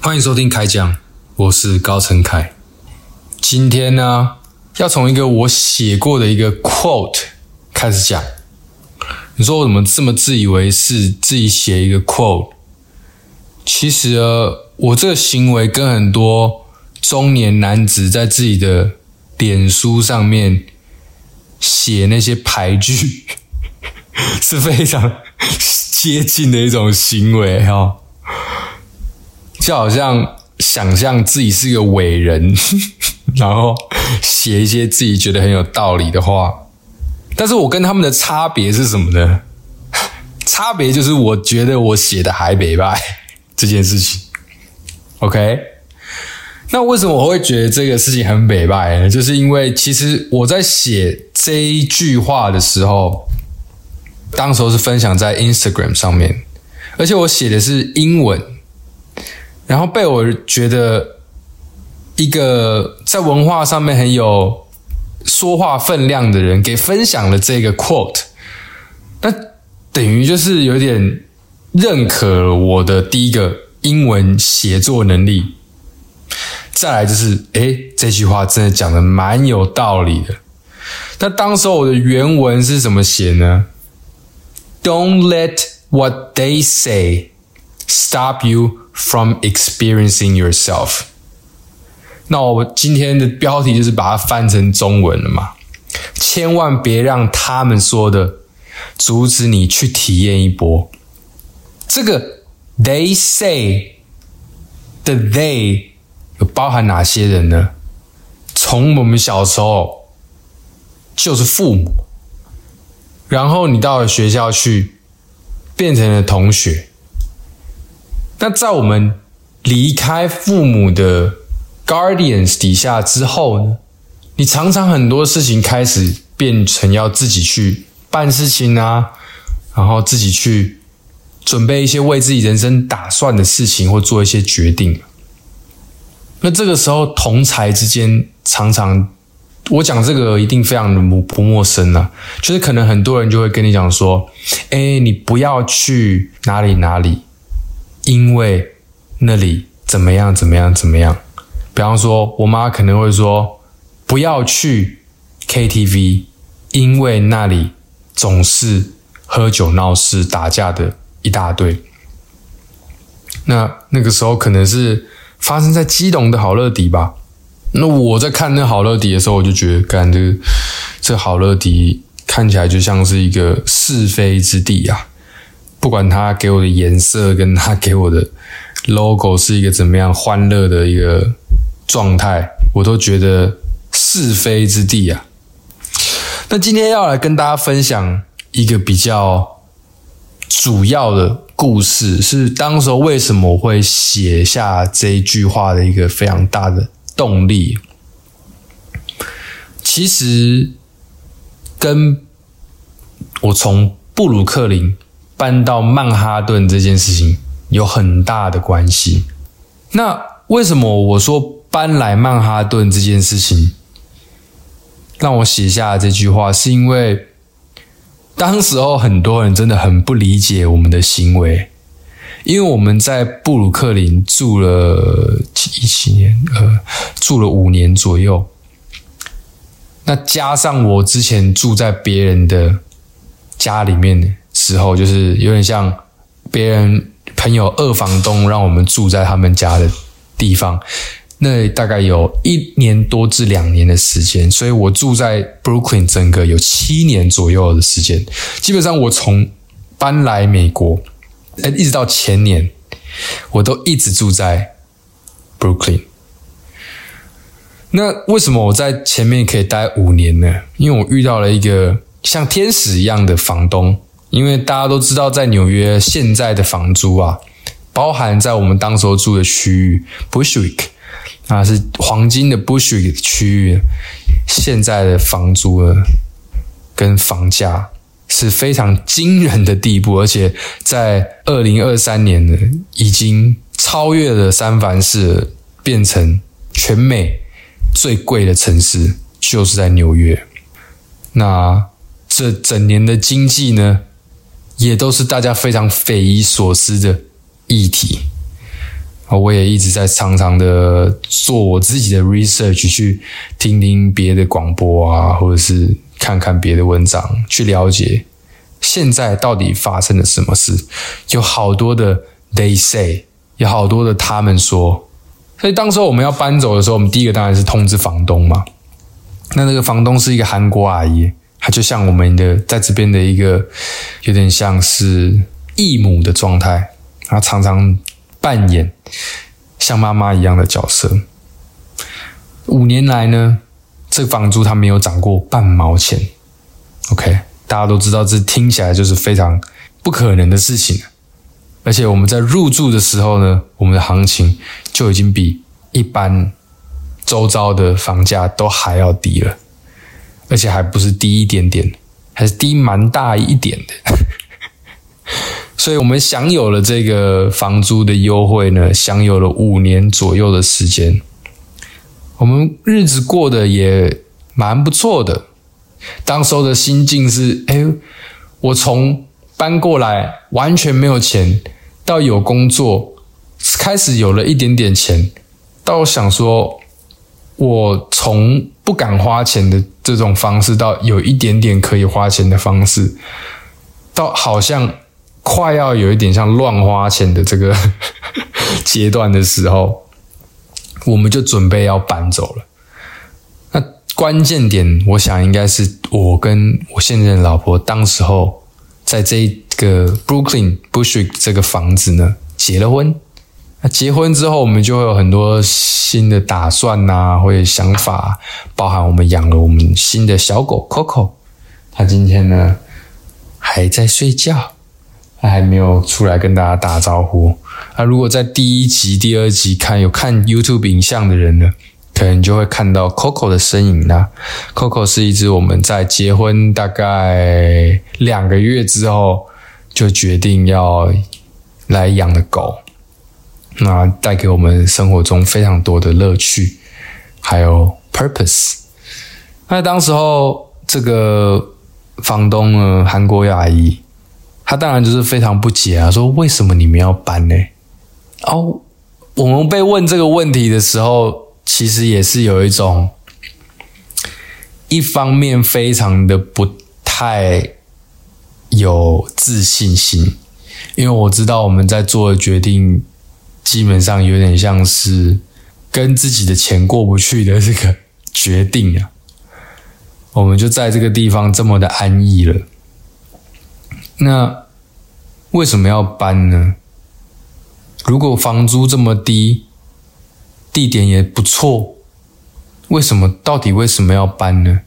欢迎收听开讲，我是高成凯。今天呢，要从一个我写过的一个 quote 开始讲。你说我怎么这么自以为是，自己写一个 quote？其实，我这个行为跟很多中年男子在自己的脸书上面写那些牌句 是非常接近的一种行为哈、就好像想象自己是一个伟人，然后写一些自己觉得很有道理的话。但是我跟他们的差别是什么呢？差别就是我觉得我写的还没败这件事情。OK，那为什么我会觉得这个事情很美败呢？就是因为其实我在写这一句话的时候，当时候是分享在 Instagram 上面，而且我写的是英文。然后被我觉得一个在文化上面很有说话分量的人给分享了这个 quote，那等于就是有点认可了我的第一个英文写作能力。再来就是，诶，这句话真的讲的蛮有道理的。那当时候我的原文是怎么写呢？Don't let what they say stop you from experiencing yourself。那我今天的标题就是把它翻成中文了嘛，千万别让他们说的阻止你去体验一波。这个 they say 的 they 有包含哪些人呢？从我们小时候就是父母，然后你到了学校去，变成了同学。那在我们离开父母的 guardians 底下之后呢，你常常很多事情开始变成要自己去办事情啊，然后自己去准备一些为自己人生打算的事情，或做一些决定。那这个时候，同才之间常常，我讲这个一定非常的不不陌生啊，就是可能很多人就会跟你讲说，哎，你不要去哪里哪里。因为那里怎么样怎么样怎么样，比方说，我妈可能会说不要去 KTV，因为那里总是喝酒闹事、打架的一大堆。那那个时候可能是发生在基隆的好乐迪吧。那我在看那好乐迪的时候，我就觉得，干这这好乐迪看起来就像是一个是非之地啊。不管他给我的颜色跟他给我的 logo 是一个怎么样欢乐的一个状态，我都觉得是非之地啊。那今天要来跟大家分享一个比较主要的故事，是当时候为什么我会写下这一句话的一个非常大的动力。其实跟我从布鲁克林。搬到曼哈顿这件事情有很大的关系。那为什么我说搬来曼哈顿这件事情让我写下这句话？是因为当时候很多人真的很不理解我们的行为，因为我们在布鲁克林住了一七年，呃，住了五年左右。那加上我之前住在别人的家里面的时候就是有点像别人朋友二房东让我们住在他们家的地方，那大概有一年多至两年的时间，所以我住在 Brooklyn 整个有七年左右的时间。基本上我从搬来美国，一直到前年，我都一直住在 Brooklyn。那为什么我在前面可以待五年呢？因为我遇到了一个像天使一样的房东。因为大家都知道，在纽约现在的房租啊，包含在我们当时候住的区域 Bushwick 啊，是黄金的 Bushwick 区域，现在的房租呢，跟房价是非常惊人的地步，而且在二零二三年呢，已经超越了三藩市，变成全美最贵的城市，就是在纽约。那这整年的经济呢，也都是大家非常匪夷所思的议题。我也一直在常常的做我自己的 research，去听听别的广播啊，或者是看看别的文章，去了解现在到底发生了什么事。有好多的 they say，有好多的他们说。所以当时我们要搬走的时候，我们第一个当然是通知房东嘛。那那个房东是一个韩国阿姨，她就像我们的在这边的一个有点像是义母的状态，她常常。扮演像妈妈一样的角色。五年来呢，这房租它没有涨过半毛钱。OK，大家都知道，这听起来就是非常不可能的事情。而且我们在入住的时候呢，我们的行情就已经比一般周遭的房价都还要低了，而且还不是低一点点，还是低蛮大一点的。所以我们享有了这个房租的优惠呢，享有了五年左右的时间，我们日子过得也蛮不错的。当时候的心境是：哎，我从搬过来完全没有钱，到有工作，开始有了一点点钱，到想说，我从不敢花钱的这种方式，到有一点点可以花钱的方式，到好像。快要有一点像乱花钱的这个 阶段的时候，我们就准备要搬走了。那关键点，我想应该是我跟我现任老婆当时候在这个 Brooklyn Bushwick 这个房子呢结了婚。那结婚之后，我们就会有很多新的打算呐，或者想法，包含我们养了我们新的小狗 Coco，它今天呢还在睡觉。他还没有出来跟大家打招呼。那如果在第一集、第二集看有看 YouTube 影像的人呢，可能就会看到 Coco 的身影啦。Coco 是一只我们在结婚大概两个月之后就决定要来养的狗，那带给我们生活中非常多的乐趣，还有 purpose。那当时候这个房东呢，韩国阿姨。他当然就是非常不解啊，说为什么你们要搬呢？哦，我们被问这个问题的时候，其实也是有一种，一方面非常的不太有自信心，因为我知道我们在做的决定，基本上有点像是跟自己的钱过不去的这个 决定啊，我们就在这个地方这么的安逸了。那为什么要搬呢？如果房租这么低，地点也不错，为什么到底为什么要搬呢？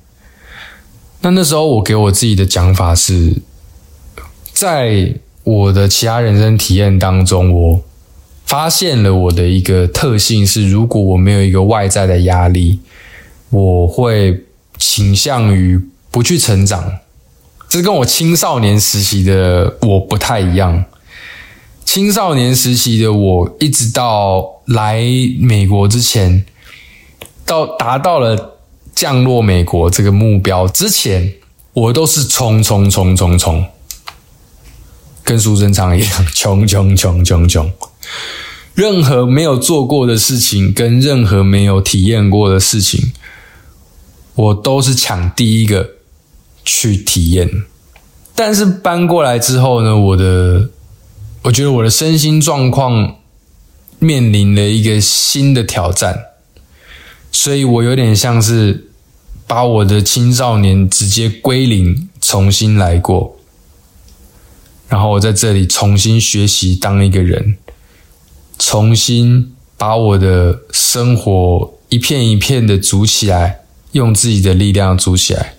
那那时候我给我自己的讲法是，在我的其他人生体验当中，我发现了我的一个特性是，如果我没有一个外在的压力，我会倾向于不去成长。这跟我青少年时期的我不太一样。青少年时期的我，一直到来美国之前，到达到了降落美国这个目标之前，我都是冲冲冲冲冲，跟苏贞昌一样，穷穷穷穷穷。任何没有做过的事情，跟任何没有体验过的事情，我都是抢第一个。去体验，但是搬过来之后呢，我的我觉得我的身心状况面临了一个新的挑战，所以我有点像是把我的青少年直接归零，重新来过，然后我在这里重新学习当一个人，重新把我的生活一片一片的组起来，用自己的力量组起来。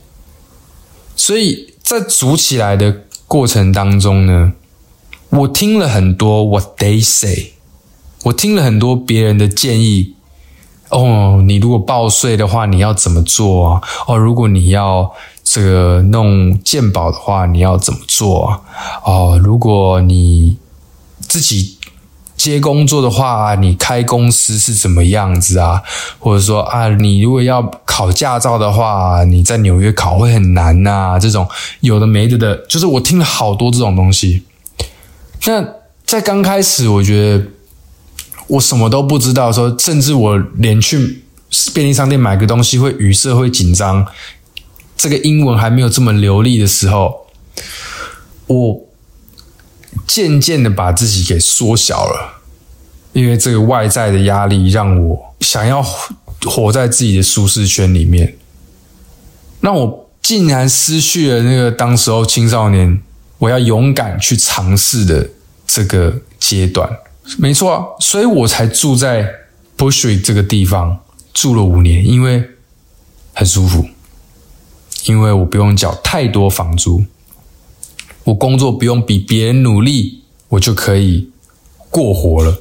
所以在组起来的过程当中呢，我听了很多 What they say，我听了很多别人的建议。哦，你如果报税的话，你要怎么做啊？哦，如果你要这个弄鉴宝的话，你要怎么做啊？哦，如果你自己接工作的话，你开公司是怎么样子啊？或者说啊，你如果要考驾照的话，你在纽约考会很难呐、这种有的没的的，就是我听了好多这种东西。那在刚开始，我觉得我什么都不知道说，甚至我连去便利商店买个东西会语塞、会紧张，这个英文还没有这么流利的时候，我渐渐的把自己给缩小了，因为这个外在的压力让我想要活在自己的舒适圈里面，让我竟然失去了那个当时候青少年我要勇敢去尝试的这个阶段。没错，所以我才住在 Bushwick 这个地方住了五年，因为很舒服，因为我不用缴太多房租，我工作不用比别人努力，我就可以过活了。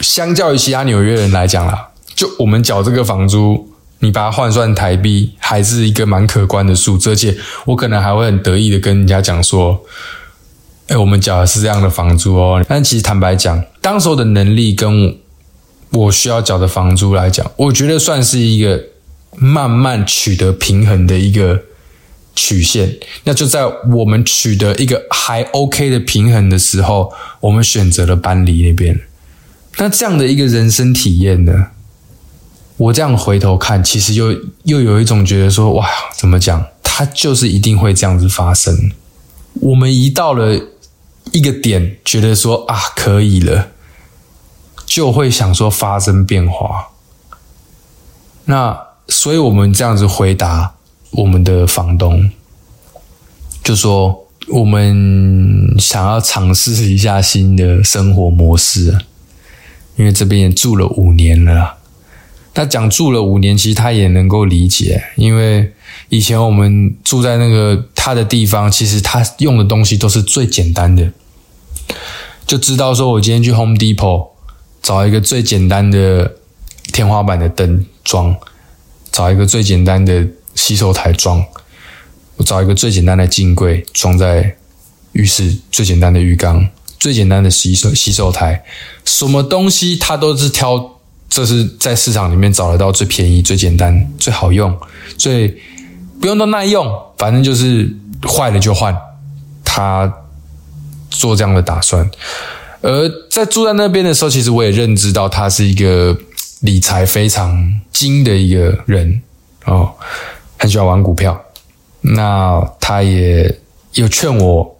相较于其他纽约人来讲啦，就我们缴这个房租，你把它换算台币，还是一个蛮可观的数字，而且我可能还会很得意的跟人家讲说。哎，我们缴的是这样的房租哦，但其实坦白讲，当时候的能力跟我需要缴的房租来讲，我觉得算是一个慢慢取得平衡的一个曲线。那就在我们取得一个还 OK 的平衡的时候，我们选择了搬离那边。那这样的一个人生体验呢，我这样回头看，其实又又有一种觉得说，哇，怎么讲？它就是一定会这样子发生。我们一到了。一个点，觉得说啊可以了，就会想说发生变化。那所以我们这样子回答我们的房东，就说我们想要尝试一下新的生活模式，因为这边也住了五年了。他讲住了五年，其实他也能够理解，因为以前我们住在那个他的地方，其实他用的东西都是最简单的，就知道说我今天去 Home Depot 找一个最简单的天花板的灯装，找一个最简单的洗手台装，我找一个最简单的镜柜装在浴室，最简单的浴缸，最简单的洗手洗手台，什么东西他都是挑。这是在市场里面找得到最便宜、最简单、最好用、最不用到耐用，反正就是坏了就换。他做这样的打算，而在住在那边的时候，其实我也认知到他是一个理财非常精的一个人哦，很喜欢玩股票。那他也有劝我，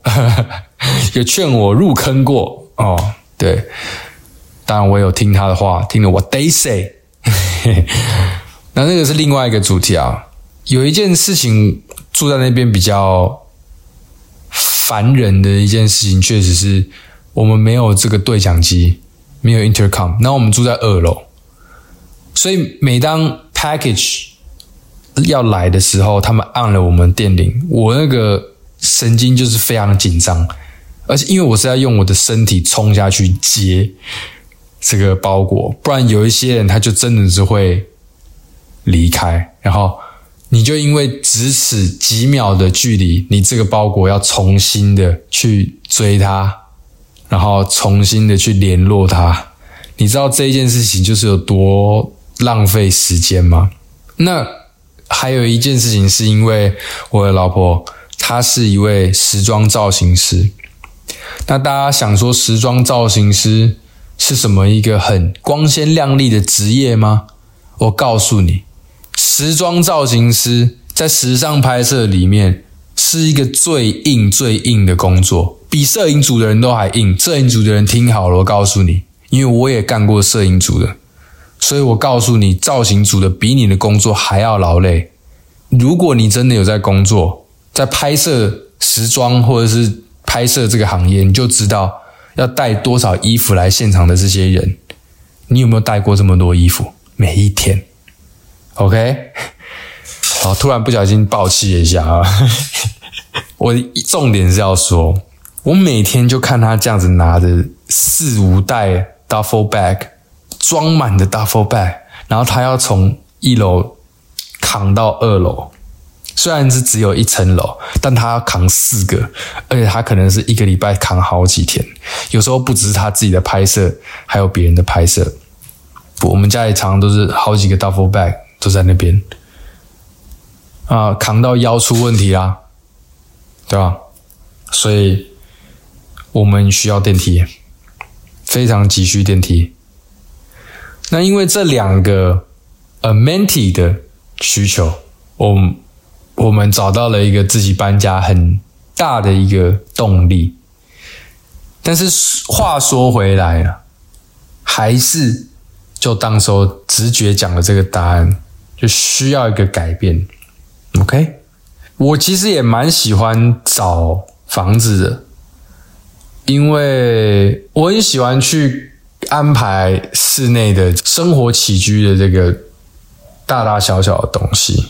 有劝我入坑过哦，对。当然，我有听他的话，听了 What they say。那那个是另外一个主题啊。有一件事情住在那边比较烦人的一件事情，确实是我们没有这个对讲机，没有 intercom。那我们住在二楼，所以每当 package 要来的时候，他们按了我们电铃，我那个神经就是非常紧张，而且因为我是要用我的身体冲下去接。这个包裹，不然有一些人他就真的是会离开，然后你就因为咫尺几秒的距离，你这个包裹要重新的去追他，然后重新的去联络他，你知道这一件事情就是有多浪费时间吗？那还有一件事情是因为我的老婆她是一位时装造型师，那大家想说时装造型师。是什么一个很光鲜亮丽的职业吗？我告诉你，时装造型师在时尚拍摄里面是一个最硬、最硬的工作，比摄影组的人都还硬。摄影组的人听好了，我告诉你，因为我也干过摄影组的，所以我告诉你，造型组的比你的工作还要劳累。如果你真的有在工作，在拍摄时装或者是拍摄这个行业，你就知道。要带多少衣服来现场的这些人，你有没有带过这么多衣服？每一天，OK？好，突然不小心爆气一下啊！我重点是要说，我每天就看他这样子拿着四五袋 duffel bag 装满的 duffel bag，然后他要从一楼扛到二楼，虽然是只有一层楼，但他要扛四个，而且他可能是一个礼拜扛好几天，有时候不只是他自己的拍摄，还有别人的拍摄。我们家里常常都是好几个 duffel bag 都在那边，啊，扛到腰出问题啦，对吧？所以我们需要电梯，非常急需电梯。那因为这两个 amenity 的需求，我我们找到了一个自己搬家很大的一个动力。但是话说回来了，还是就当时候直觉讲的这个答案，就需要一个改变。OK，我其实也蛮喜欢找房子的，因为我很喜欢去安排室内的生活起居的这个大大小小的东西。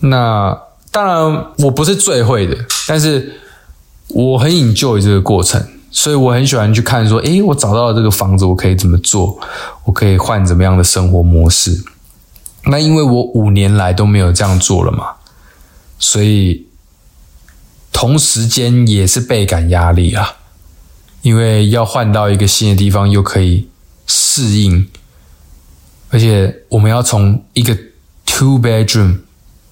那当然我不是最会的，但是我很 enjoy 这个过程，所以我很喜欢去看说，诶，我找到了这个房子，我可以怎么做？我可以换怎么样的生活模式？那因为我五年来都没有这样做了嘛，所以同时间也是倍感压力啊，因为要换到一个新的地方，又可以适应，而且我们要从一个 two bedroom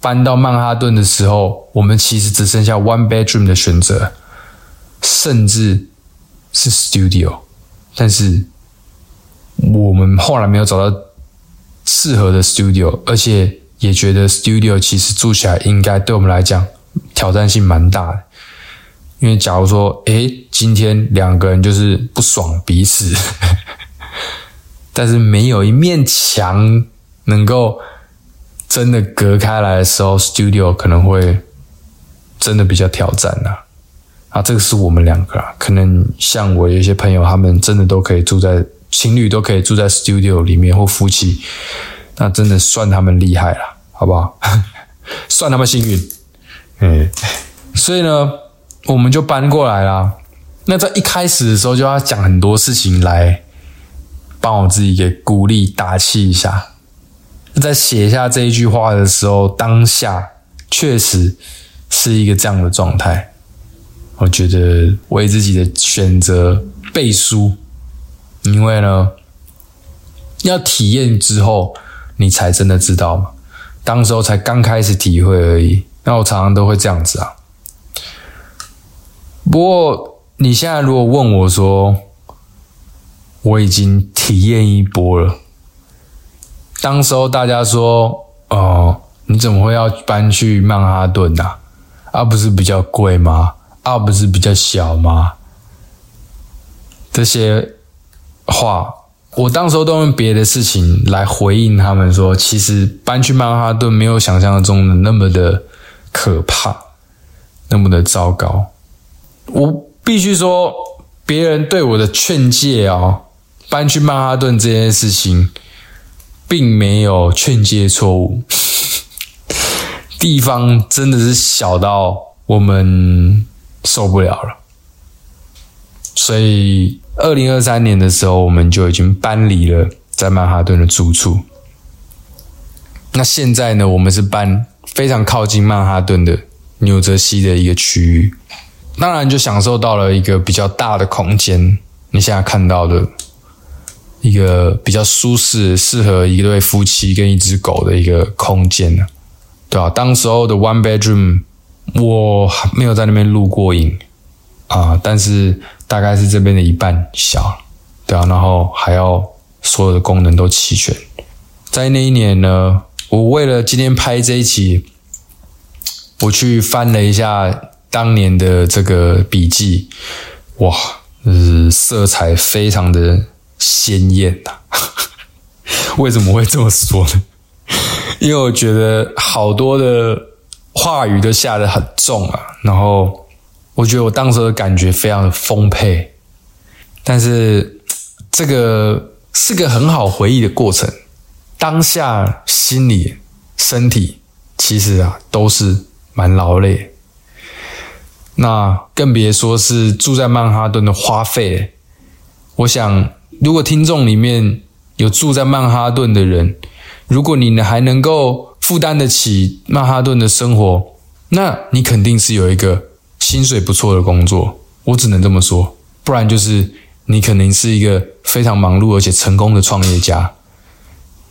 搬到曼哈顿的时候，我们其实只剩下 one bedroom 的选择，甚至是 studio，但是我们后来没有找到。适合的 studio，而且也觉得 studio 其实住起来应该对我们来讲挑战性蛮大的。因为假如说，诶，今天两个人就是不爽彼此，但是没有一面墙能够真的隔开来的时候，studio 可能会真的比较挑战呐。啊，这个是我们两个啊，可能像我有一些朋友，他们真的都可以住在。情侣都可以住在 studio 里面，或夫妻，那真的算他们厉害了，好不好？算他们幸运。嗯，所以呢，我们就搬过来啦。那在一开始的时候，就要讲很多事情来帮我自己给鼓励打气一下。在写下这一句话的时候，当下确实是一个这样的状态。我觉得为自己的选择背书。因为呢，要体验之后，你才真的知道嘛。当时候才刚开始体会而已。那我常常都会这样子啊。不过你现在如果问我说，我已经体验一波了。当时候大家说，哦，你怎么会要搬去曼哈顿呐？啊，不是比较贵吗？啊，不是比较小吗？这些。话，我当时候都用别的事情来回应他们说，其实搬去曼哈顿没有想象中的那么的可怕，那么的糟糕。我必须说，别人对我的劝诫啊，搬去曼哈顿这件事情，并没有劝诫错误。地方真的是小到我们受不了了，所以。二零二三年的时候，我们就已经搬离了在曼哈顿的住处。那现在呢，我们是搬非常靠近曼哈顿的纽泽西的一个区域，当然就享受到了一个比较大的空间。你现在看到的一个比较舒适、适合一对夫妻跟一只狗的一个空间呢，对吧？当时候的 one bedroom，我没有在那边录过影啊，但是。大概是这边的一半小，对啊，然后还要所有的功能都齐全。在那一年呢，我为了今天拍这一期，我去翻了一下当年的这个笔记，哇，是色彩非常的鲜艳呐。为什么会这么说呢？因为我觉得好多的话语都下得很重啊，然后。我觉得我当时的感觉非常的丰沛，但是这个是个很好回忆的过程。当下心里、身体其实啊都是蛮劳累，那更别说是住在曼哈顿的花费。我想，如果听众里面有住在曼哈顿的人，如果你还能够负担得起曼哈顿的生活，那你肯定是有一个薪水不错的工作。我只能这么说，不然就是你肯定是一个非常忙碌而且成功的创业家。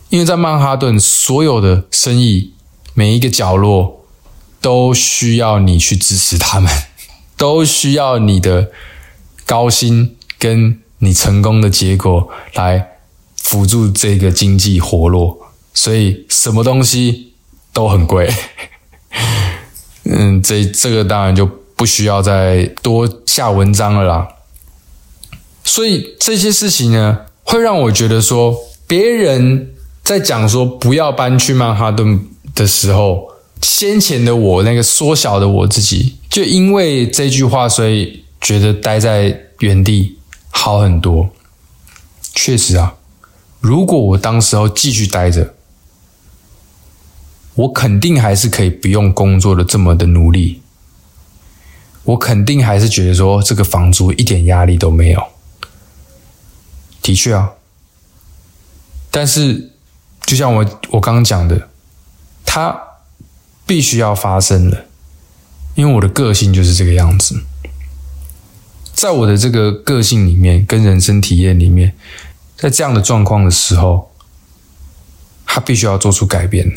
因为在曼哈顿，所有的生意每一个角落都需要你去支持他们，都需要你的高薪跟你成功的结果来辅助这个经济活络。所以什么东西都很贵，嗯，这这个当然就不需要再多下文章了啦。所以这些事情呢，会让我觉得说，别人在讲说不要搬去曼哈顿的时候，先前的我那个缩小的我自己，就因为这句话，所以觉得待在原地好很多。确实啊，如果我当时候继续待着。我肯定还是可以不用工作的这么的努力，我肯定还是觉得说这个房租一点压力都没有。的确啊，但是就像我我刚刚讲的，它必须要发生了，因为我的个性就是这个样子，在我的这个个性里面跟人生体验里面，在这样的状况的时候，他必须要做出改变。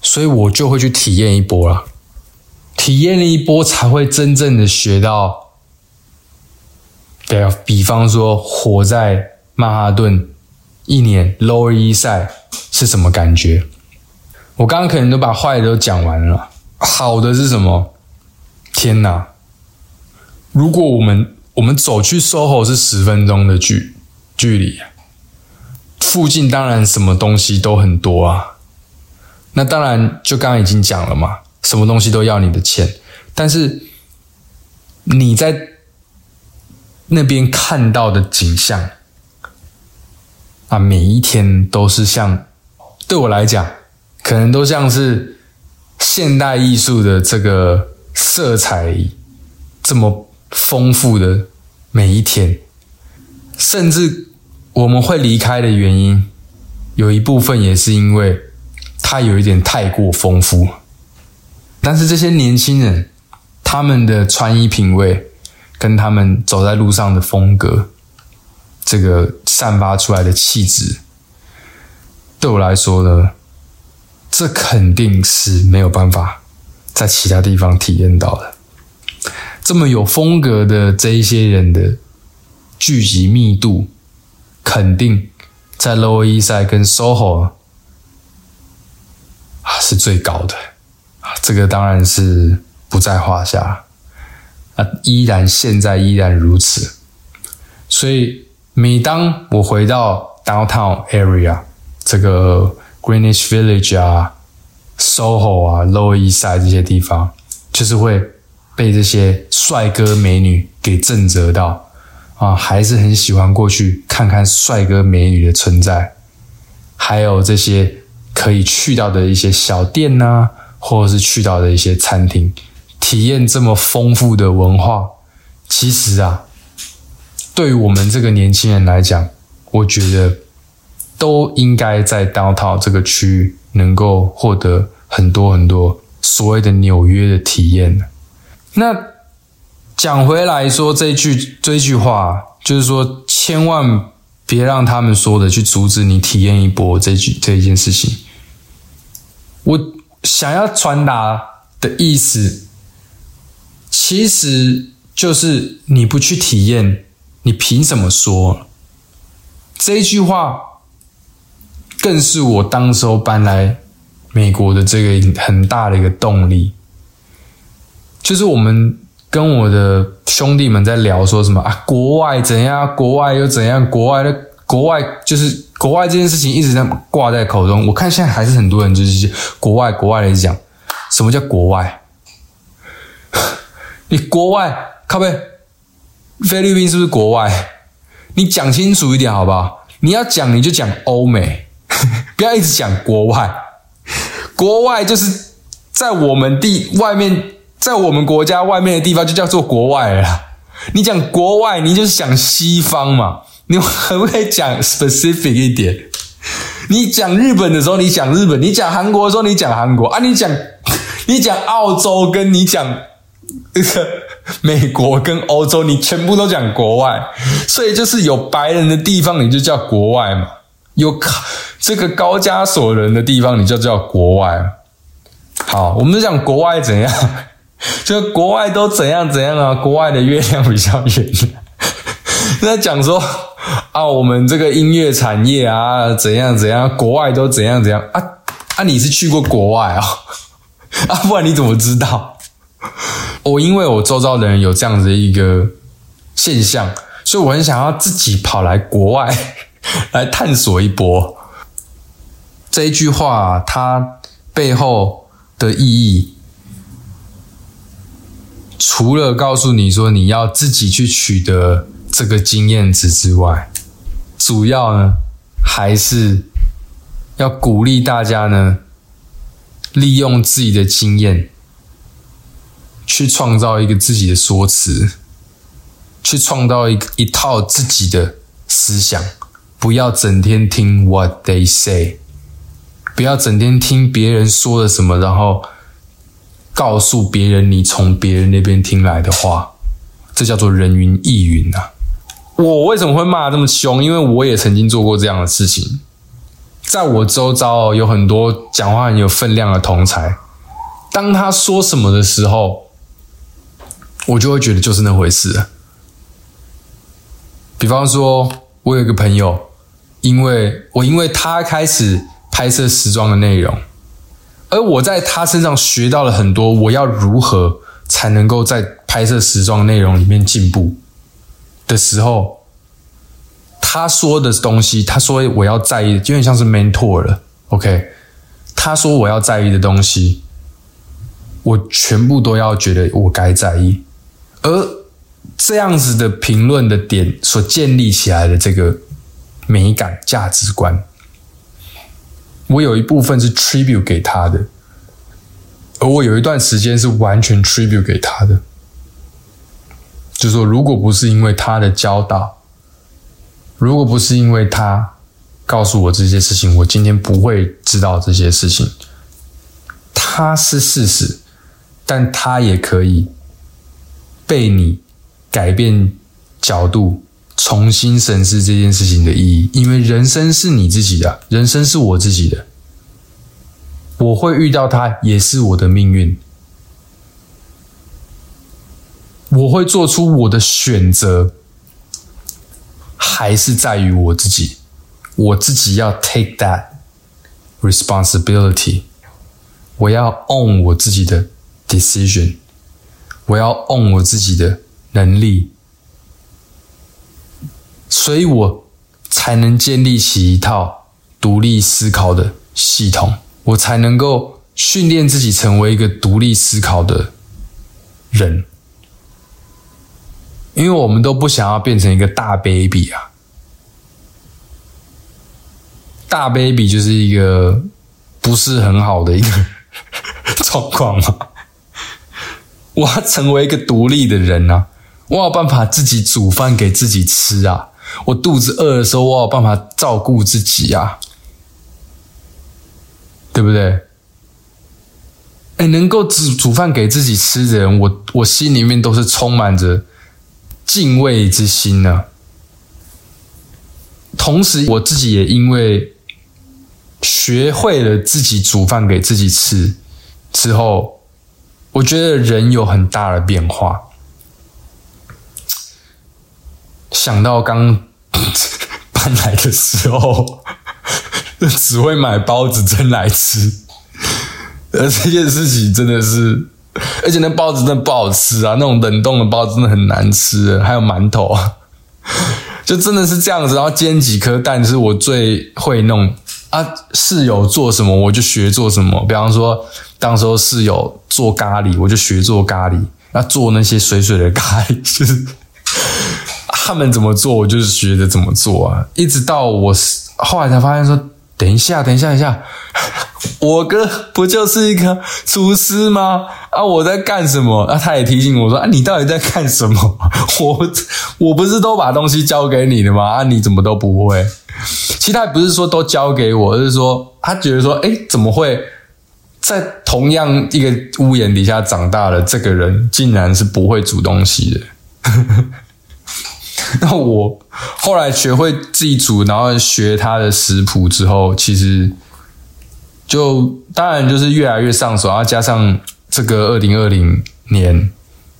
所以我就会去体验一波了，体验了一波才会真正的学到。对啊，比方说活在曼哈顿一年，Lower E 赛是什么感觉？我刚刚可能都把坏的都讲完了，好的是什么？天哪！如果我们我们走去 SOHO 是十分钟的距距离，附近当然什么东西都很多啊。那当然，就刚刚已经讲了嘛，什么东西都要你的钱，但是你在那边看到的景象啊，每一天都是像对我来讲，可能都像是现代艺术的这个色彩这么丰富的每一天，甚至我们会离开的原因，有一部分也是因为。它有一点太过丰富，但是这些年轻人他们的穿衣品味跟他们走在路上的风格，这个散发出来的气质，对我来说呢，这肯定是没有办法在其他地方体验到的。这么有风格的这一些人的聚集密度，肯定在 Lower East Side 跟 SOHO 啊。是最高的啊，这个当然是不在话下啊，依然现在依然如此。所以每当我回到 downtown area 这个 Greenwich Village 啊、SoHo 啊、Lower East Side 这些地方，就是会被这些帅哥美女给震折到啊，还是很喜欢过去看看帅哥美女的存在，还有这些。可以去到的一些小店呐，或者是去到的一些餐厅，体验这么丰富的文化，其实啊，对于我们这个年轻人来讲，我觉得都应该在 downtown 这个区域能够获得很多很多所谓的纽约的体验。那讲回来说这句这句话，就是说千万别让他们说的去阻止你体验一波这句这一件事情。我想要传达的意思，其实就是你不去体验，你凭什么说？这一句话，更是我当时候搬来美国的这个很大的一个动力。就是我们跟我的兄弟们在聊，说什么啊，国外怎样？国外又怎样？国外的国外就是。国外这件事情一直在挂在口中，我看现在还是很多人就是国外国外来讲，什么叫国外？你国外靠背，菲律宾是不是国外？你讲清楚一点好不好？你要讲你就讲欧美，不要一直讲国外。国外就是在我们地外面，在我们国家外面的地方就叫做国外了。你讲国外，你就是讲西方嘛。你可不可以讲 specific 一点？你讲日本的时候，你讲日本；你讲韩国的时候，你讲韩国啊；你讲你讲澳洲，跟你讲 美国跟欧洲，你全部都讲国外。所以就是有白人的地方，你就叫国外嘛；有这个高加索人的地方，你就叫国外。好，我们就讲国外怎样，就国外都怎样怎样啊？国外的月亮比较圆。在讲说啊，我们这个音乐产业啊，怎样怎样，国外都怎样怎样啊啊！你是去过国外啊？啊，不然你怎么知道？我因为我周遭的人有这样子一个现象，所以我很想要自己跑来国外 来探索一波。这一句话它背后的意义，除了告诉你说你要自己去取得。这个经验值之外，主要呢还是要鼓励大家呢，利用自己的经验去创造一个自己的说辞，去创造一一套自己的思想，不要整天听 what they say，不要整天听别人说了什么，然后告诉别人你从别人那边听来的话，这叫做人云亦云呐。我为什么会骂这么凶？因为我也曾经做过这样的事情，在我周遭有很多讲话很有分量的同才，当他说什么的时候，我就会觉得就是那回事。比方说，我有一个朋友，因为我因为他开始拍摄时装的内容，而我在他身上学到了很多，我要如何才能够在拍摄时装内容里面进步。的时候，他说的东西，他说我要在意，有点像是 mentor 了。OK，他说我要在意的东西，我全部都要觉得我该在意。而这样子的评论的点所建立起来的这个美感价值观，我有一部分是 tribute 给他的，而我有一段时间是完全 tribute 给他的。就说，如果不是因为他的教导，如果不是因为他告诉我这些事情，我今天不会知道这些事情。他是事实，但他也可以被你改变角度，重新审视这件事情的意义。因为人生是你自己的，人生是我自己的，我会遇到他，也是我的命运。我会做出我的选择，还是在于我自己。我自己要 take that responsibility，我要 own 我自己的 decision，我要 own 我自己的能力，所以我才能建立起一套独立思考的系统，我才能够训练自己成为一个独立思考的人。因为我们都不想要变成一个大 baby 啊，大 baby 就是一个不是很好的一个 状况嘛。我要成为一个独立的人啊，我有办法自己煮饭给自己吃啊，我肚子饿的时候，我有办法照顾自己啊，对不对？哎，能够煮煮饭给自己吃的人，我我心里面都是充满着。敬畏之心呢？同时，我自己也因为学会了自己煮饭给自己吃之后，我觉得人有很大的变化。想到刚搬来的时候，就 只会买包子蒸来吃，而这件事情真的是。而且那包子真的不好吃啊！那种冷冻的包子真的很难吃，还有馒头，就真的是这样子。然后煎几颗蛋是我最会弄啊。室友做什么我就学做什么。比方说，当时候室友做咖喱，我就学做咖喱。那做那些水水的咖喱，就是他们怎么做，我就是学着怎么做啊。一直到我后来才发现说。等一下，等一下，等一下，我哥不就是一个厨师吗？啊，我在干什么？啊，他也提醒我说：“啊，你到底在干什么？我我不是都把东西交给你的吗？啊，你怎么都不会？”其实他也不是说都交给我，而是说他觉得说，哎，怎么会在同样一个屋檐底下长大的这个人，竟然是不会煮东西的？那我后来学会自己煮，然后学他的食谱之后，其实就当然就是越来越上手，然后加上这个二零二零年，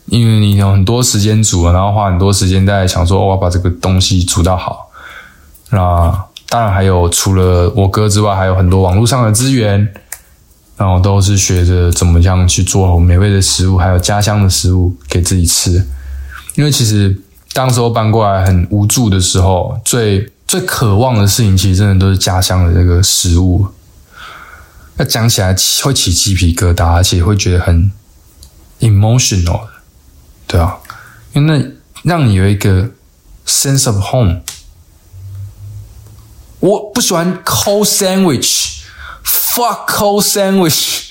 因为你有很多时间煮了，然后花很多时间在想说，我要把这个东西煮到好。那当然还有除了我哥之外，还有很多网络上的资源，然后都是学着怎么样去做美味的食物，还有家乡的食物给自己吃。因为其实。当时候搬过来很无助的时候，最最渴望的事情，其实真的都是家乡的这个食物。那讲起来会起鸡皮疙瘩，而且会觉得很 emotional 的，对啊，因为那让你有一个 sense of home。我不喜欢 cold sandwich，fuck cold sandwich。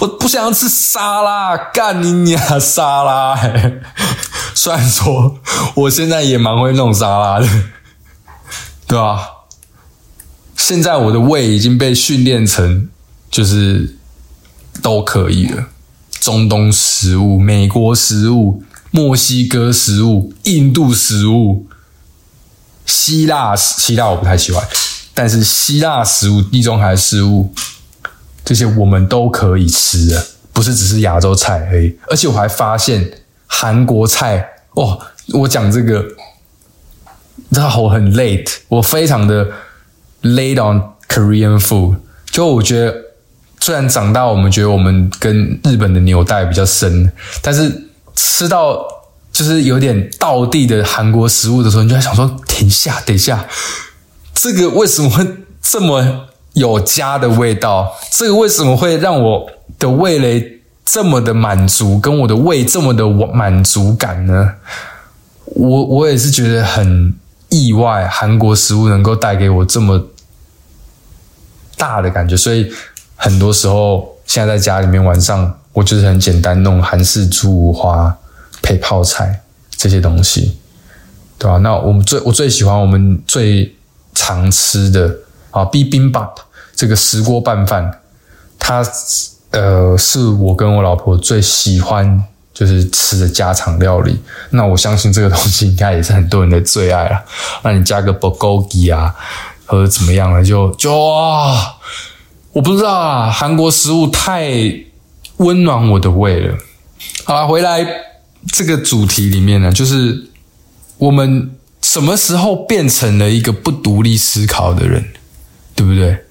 我不想要吃沙拉，干你娘沙拉！虽然说我现在也蛮会弄沙拉的，对吧？现在我的胃已经被训练成就是都可以了。中东食物、美国食物、墨西哥食物、印度食物、希腊希腊我不太喜欢，但是希腊食物、地中海食物。这些我们都可以吃的，不是只是亚洲菜而已。而且我还发现韩国菜，哦！我讲这个，你知道我很 late，我非常的 late on Korean food。就我觉得，虽然长大我们觉得我们跟日本的纽带比较深，但是吃到就是有点道地的韩国食物的时候，你就在想说：停下，等一下，这个为什么会这么？有家的味道，这个为什么会让我的味蕾这么的满足，跟我的胃这么的满足感呢？我我也是觉得很意外，韩国食物能够带给我这么大的感觉，所以很多时候现在在家里面晚上，我就是很简单弄韩式猪五花配泡菜这些东西，对吧？那我们最我最喜欢我们最常吃的。啊，B bibimbap 这个石锅拌饭，它呃是我跟我老婆最喜欢就是吃的家常料理。那我相信这个东西应该也是很多人的最爱了。那你加个 bulgogi 啊，或者怎么样了，就就哇，我不知道啊，韩国食物太温暖我的胃了。好了，回来这个主题里面呢，就是我们什么时候变成了一个不独立思考的人？对不对？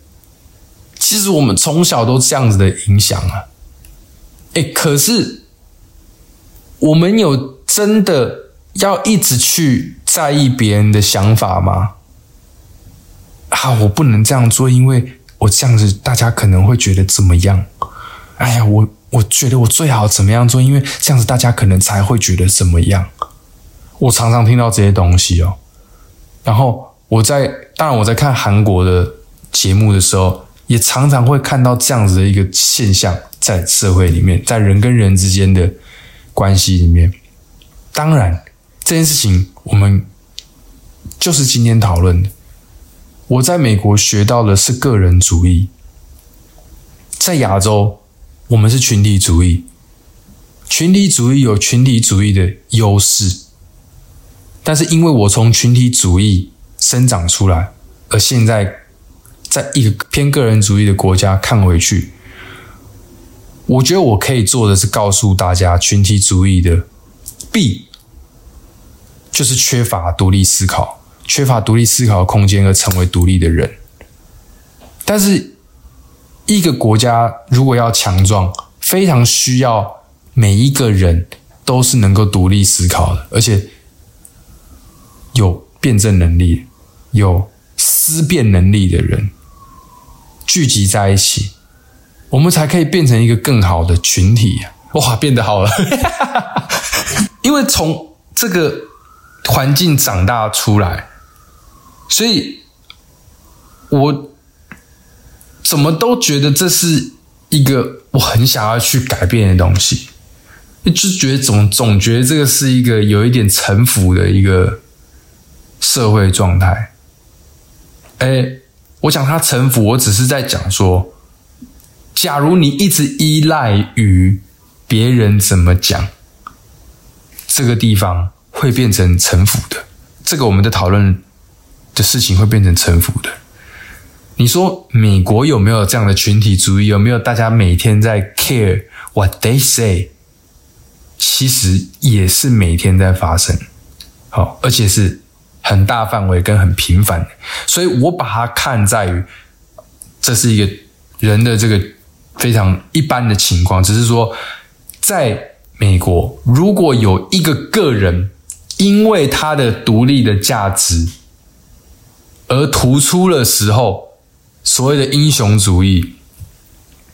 其实我们从小都这样子的影响啊。哎，可是我们有真的要一直去在意别人的想法吗？啊，我不能这样做，因为我这样子大家可能会觉得怎么样？哎呀，我我觉得我最好怎么样做，因为这样子大家可能才会觉得怎么样。我常常听到这些东西哦。然后我在，当然我在看韩国的。节目的时候，也常常会看到这样子的一个现象，在社会里面，在人跟人之间的关系里面。当然，这件事情我们就是今天讨论的。我在美国学到的是个人主义，在亚洲我们是群体主义。群体主义有群体主义的优势，但是因为我从群体主义生长出来，而现在。在一个偏个人主义的国家看回去，我觉得我可以做的是告诉大家，群体主义的弊就是缺乏独立思考，缺乏独立思考的空间而成为独立的人。但是，一个国家如果要强壮，非常需要每一个人都是能够独立思考的，而且有辩证能力、有思辨能力的人。聚集在一起，我们才可以变成一个更好的群体。哇，变得好了！因为从这个环境长大出来，所以我怎么都觉得这是一个我很想要去改变的东西。就觉得总总觉得这个是一个有一点臣服的一个社会状态。哎，我讲他臣服，我只是在讲说，假如你一直依赖于别人怎么讲，这个地方会变成臣服的。这个我们的讨论的事情会变成臣服的。你说美国有没有这样的群体主义？有没有大家每天在 care what they say？其实也是每天在发生，好，而且是很大范围跟很频繁。所以我把它看在于，这是一个人的这个非常一般的情况。只是说，在美国，如果有一个个人因为他的独立的价值而突出的时候，所谓的英雄主义，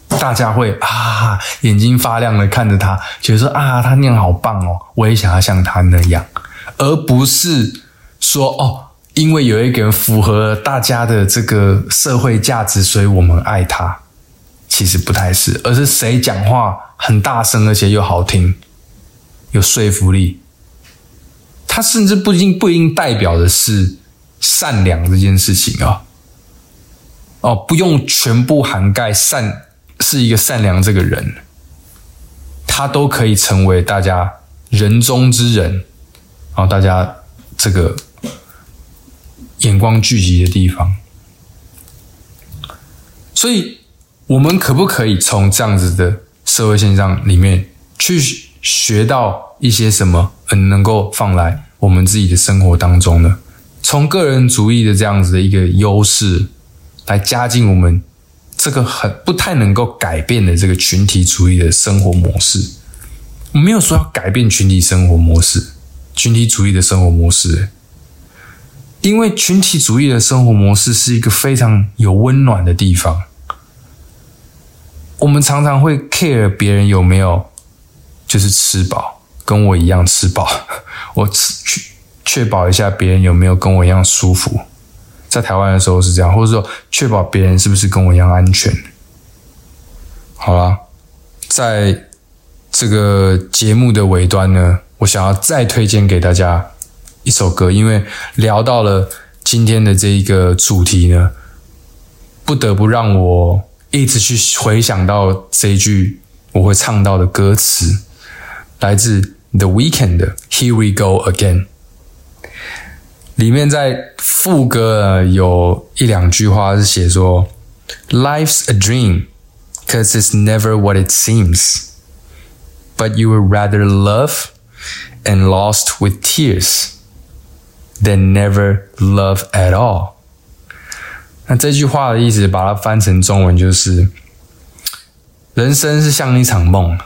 大家会啊眼睛发亮的看着他，觉得说啊他那样好棒哦，我也想要像他那样，而不是说哦，因为有一个人符合大家的这个社会价值，所以我们爱他。其实不太是，而是谁讲话很大声，而且又好听，有说服力。他甚至不一定不一定代表的是善良这件事情啊。哦，不用全部涵盖善是一个善良这个人，他都可以成为大家人中之人，然后大家这个眼光聚集的地方。所以，我们可不可以从这样子的社会现象里面去学到一些什么，嗯，能够放来我们自己的生活当中呢？从个人主义的这样子的一个优势。来加进我们这个很不太能够改变的这个群体主义的生活模式。我没有说要改变群体生活模式、群体主义的生活模式，因为群体主义的生活模式是一个非常有温暖的地方。我们常常会 care 别人有没有就是吃饱，跟我一样吃饱，我吃去确保一下别人有没有跟我一样舒服。在台湾的时候是这样，或者说确保别人是不是跟我一样安全。好了，在这个节目的尾端呢，我想要再推荐给大家一首歌，因为聊到了今天的这一个主题呢，不得不让我一直去回想到这一句我会唱到的歌词，来自 The Weeknd 的《Here We Go Again》。里面在副歌有一两句话是写说：“Life's a dream, cause it's never what it seems, but you would rather love and lost with tears than never love at all。”那这句话的意思，把它翻成中文就是：人生是像一场梦，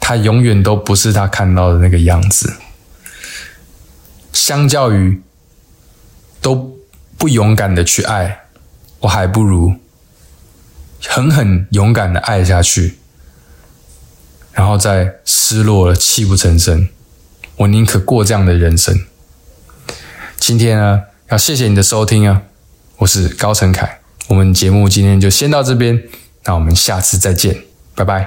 它永远都不是他看到的那个样子。相较于都不勇敢的去爱，我还不如狠狠勇敢的爱下去，然后再失落了泣不成声。我宁可过这样的人生。今天呢，要谢谢你的收听啊！我是高成凯，我们节目今天就先到这边，那我们下次再见，拜拜。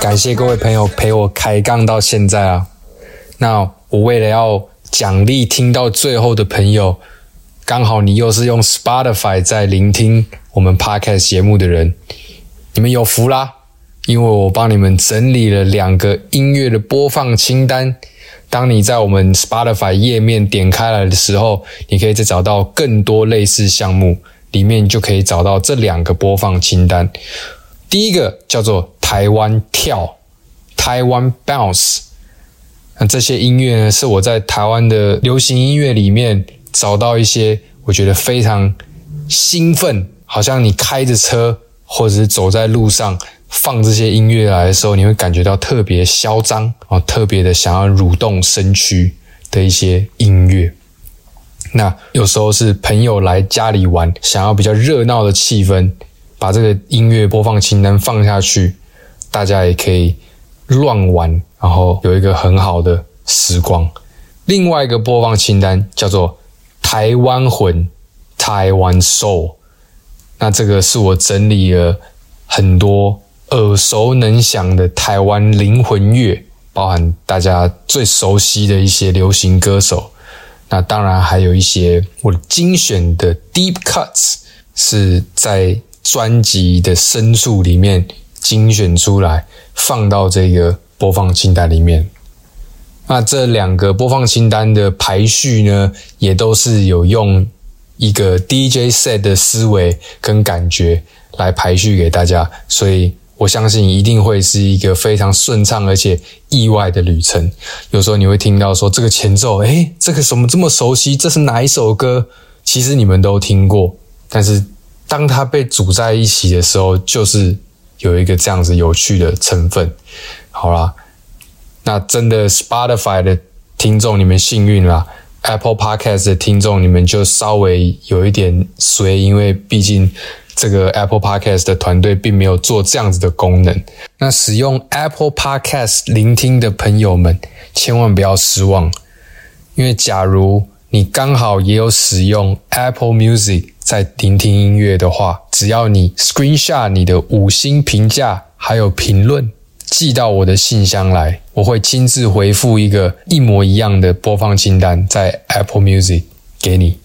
感谢各位朋友陪我开杠到现在啊！那我为了要奖励听到最后的朋友，刚好你又是用 Spotify 在聆听我们 Podcast 节目的人，你们有福啦！因为我帮你们整理了两个音乐的播放清单，当你在我们 Spotify 页面点开来的时候，你可以再找到更多类似项目，里面就可以找到这两个播放清单。第一个叫做台湾跳，台湾 bounce，那这些音乐呢，是我在台湾的流行音乐里面找到一些我觉得非常兴奋，好像你开着车或者是走在路上放这些音乐来的时候，你会感觉到特别嚣张啊，特别的想要蠕动身躯的一些音乐。那有时候是朋友来家里玩，想要比较热闹的气氛。把这个音乐播放清单放下去，大家也可以乱玩，然后有一个很好的时光。另外一个播放清单叫做台湾魂台湾 Soul，那这个是我整理了很多耳熟能详的台湾灵魂乐，包含大家最熟悉的一些流行歌手。那当然还有一些我精选的 deep cuts，是在专辑的深处里面精选出来，放到这个播放清单里面。那这两个播放清单的排序呢，也都是有用一个 DJ set 的思维跟感觉来排序给大家，所以。我相信一定会是一个非常顺畅而且意外的旅程。有时候你会听到说这个前奏，诶，这个怎么这么熟悉？这是哪一首歌？其实你们都听过，但是当它被组在一起的时候，就是有一个这样子有趣的成分。好啦，那真的 Spotify 的听众你们幸运啦，Apple Podcast 的听众你们就稍微有一点随，因为毕竟。这个 Apple Podcast 的团队并没有做这样子的功能。那使用 Apple Podcast 聆听的朋友们，千万不要失望，因为假如你刚好也有使用 Apple Music 在聆听音乐的话，只要你 Screenshot 你的五星评价还有评论寄到我的信箱来，我会亲自回复一个一模一样的播放清单在 Apple Music 给你。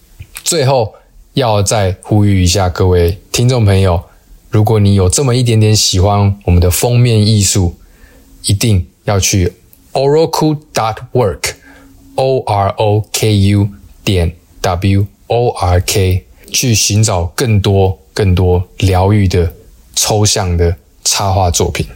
最后。要再呼吁一下各位听众朋友，如果你有这么一点点喜欢我们的封面艺术，一定要去 Oroku dot work，O R O K U 点 W O R K 去寻找更多更多疗愈的抽象的插画作品。